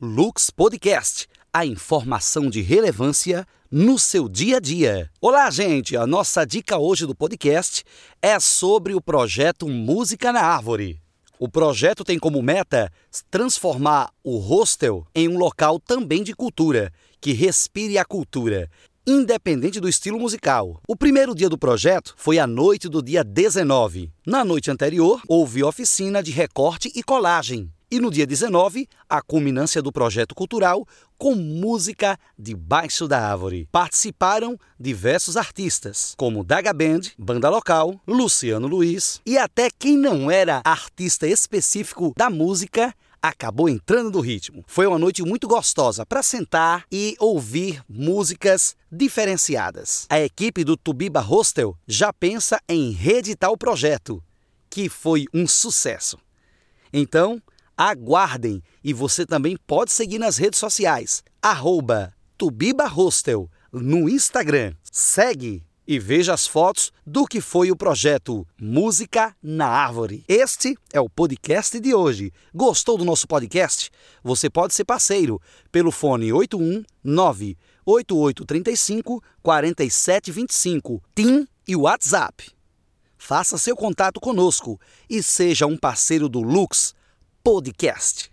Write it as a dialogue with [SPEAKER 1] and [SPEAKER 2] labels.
[SPEAKER 1] Lux Podcast, a informação de relevância no seu dia a dia. Olá, gente! A nossa dica hoje do podcast é sobre o projeto Música na Árvore. O projeto tem como meta transformar o hostel em um local também de cultura, que respire a cultura, independente do estilo musical. O primeiro dia do projeto foi a noite do dia 19. Na noite anterior, houve oficina de recorte e colagem. E no dia 19, a culminância do projeto cultural com música debaixo da árvore. Participaram diversos artistas, como Daga Band, banda local, Luciano Luiz e até quem não era artista específico da música acabou entrando no ritmo. Foi uma noite muito gostosa para sentar e ouvir músicas diferenciadas. A equipe do Tubiba Hostel já pensa em reeditar o projeto, que foi um sucesso. Então, aguardem e você também pode seguir nas redes sociais, arroba Tubiba Hostel no Instagram. Segue e veja as fotos do que foi o projeto Música na Árvore. Este é o podcast de hoje. Gostou do nosso podcast? Você pode ser parceiro pelo fone 819 8835 4725, TIM e WhatsApp. Faça seu contato conosco e seja um parceiro do Lux Podcast.